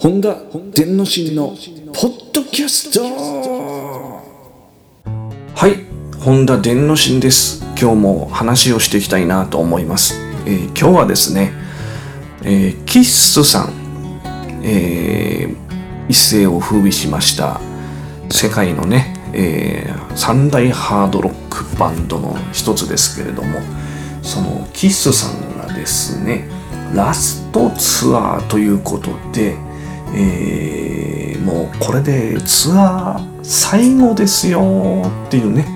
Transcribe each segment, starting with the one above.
本田天之進のポッドキャスト。はい。本田天之進です。今日も話をしていきたいなと思います、えー、今日はですね、えー、キッスさん、えー、一世を風靡しました。世界のね、えー、三大ハードロックバンドの一つですけれども。そのキッスさんがですねラストツアーということでえー、もうこれでツアー最後ですよっていうね、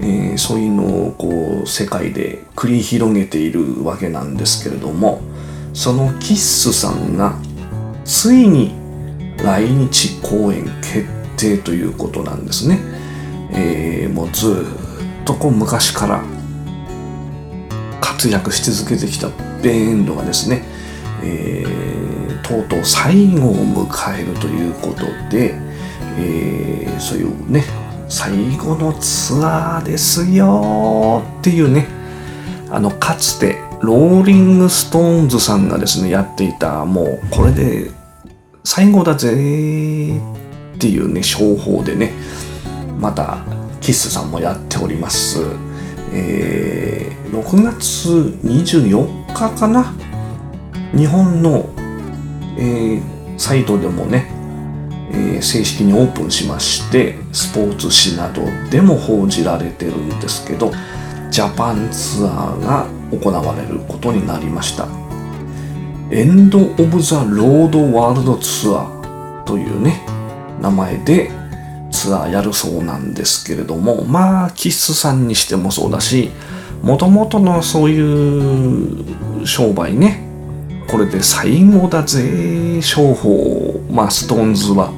えー、そういうのをこう世界で繰り広げているわけなんですけれどもそのキッスさんがついに来日公演決定ということなんですね、えー、もうずっとこう昔から活躍し続けてきたバンドがですね、えー、とうとう最後を迎えるということで、えー、そういうね最後のツアーですよっていうねあのかつてローリング・ストーンズさんがですねやっていたもうこれで最後だぜっていうね商法でねまたキスさんもやっております、えー、6月24日かな？日本の、えー、サイトでもね、えー、正式にオープンしましてスポーツ紙などでも報じられてるんですけどジャパンツアーが行われることになりました。エンド・オブ・ザ・ロード・ワールド・ツアーというね名前でツアーやるそうなんですけれどもまあキッスさんにしてもそうだしもともとのそういう商売ねこれで最後だぜ商法。まあストーンズは。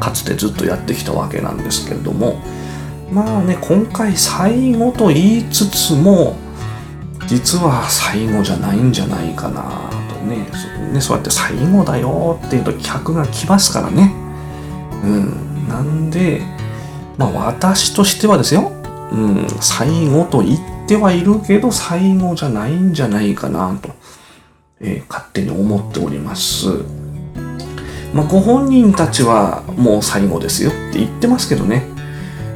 かつてずっとやってきたわけなんですけれども。まあね今回最後と言いつつも実は最後じゃないんじゃないかなとね。ねそうやって最後だよっていうと客が来ますからね。うん。なんでまあ私としてはですよ。うん。最後と言ってはいるけど最後じゃないんじゃないかなと。えー、勝手に思っております。まあ、ご本人たちはもう最後ですよって言ってますけどね。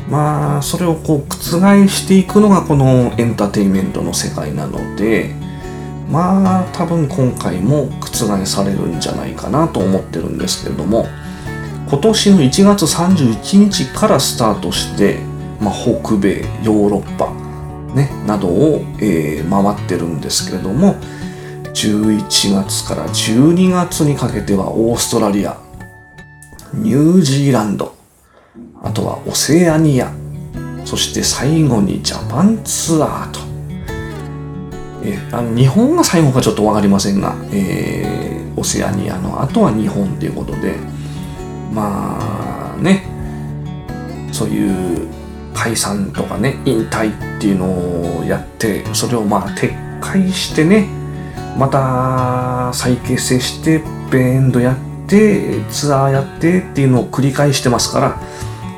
まあ、それをこう覆していくのがこのエンターテインメントの世界なので、まあ、多分今回も覆されるんじゃないかなと思ってるんですけれども、今年の1月31日からスタートして、まあ、北米、ヨーロッパ、ね、などを、えー、回ってるんですけれども、11月から12月にかけてはオーストラリア、ニュージーランド、あとはオセアニア、そして最後にジャパンツアーと。えあの日本が最後かちょっとわかりませんが、えー、オセアニアの後は日本ということで、まあね、そういう解散とかね、引退っていうのをやって、それをまあ撤回してね、また再結成してベンドやってツアーやってっていうのを繰り返してますから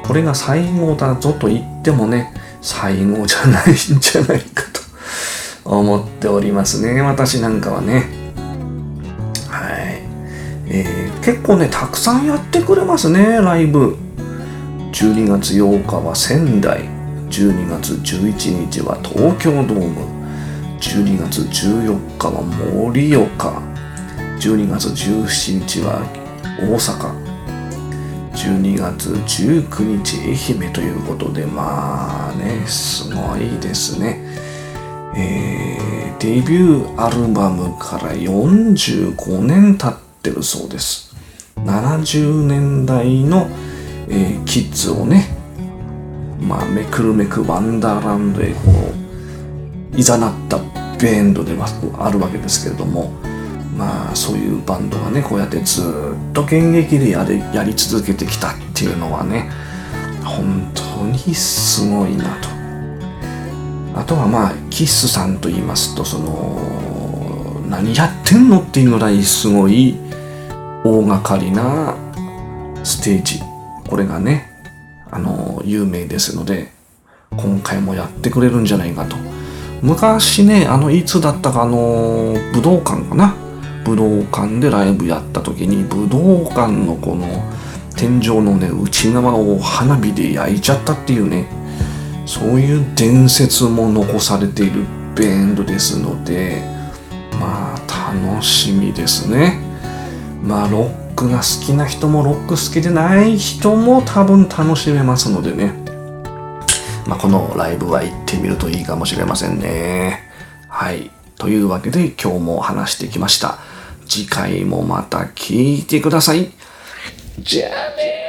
これが最後だぞと言ってもね最後じゃないんじゃないかと思っておりますね。私なんかはね。はい、えー、結構ねたくさんやってくれますねライブ。12月8日は仙台。12月11日は東京ドーム。12月14日は盛岡。12月17日は大阪。12月19日愛媛ということでまあねすごいですね。えー、デビューアルバムから45年経ってるそうです。70年代の、えー、キッズをねまあめくるめくワンダーランドへこういざなったベンドではあるわけですけれどもまあそういうバンドがねこうやってずっと現役でやりやり続けてきたっていうのはね本当にすごいなと。あとはまあキッスさんと言いますとその何やってんのっていうぐらいすごい大掛かりなステージ。これがねあの有名ですので今回もやってくれるんじゃないかと。昔ね、あの、いつだったか、あの、武道館かな？武道館でライブやった時に武道館のこの天井のね内側を花火で焼いちゃったっていうねそういう伝説も残されているベンドですのでまあ楽しみですね。まあロックが好きな人もロック好きでない人も多分楽しめますのでね。まあこのライブは行ってみるといいかもしれませんね。はい。というわけで今日も話してきました。次回もまた聞いてください。じゃあね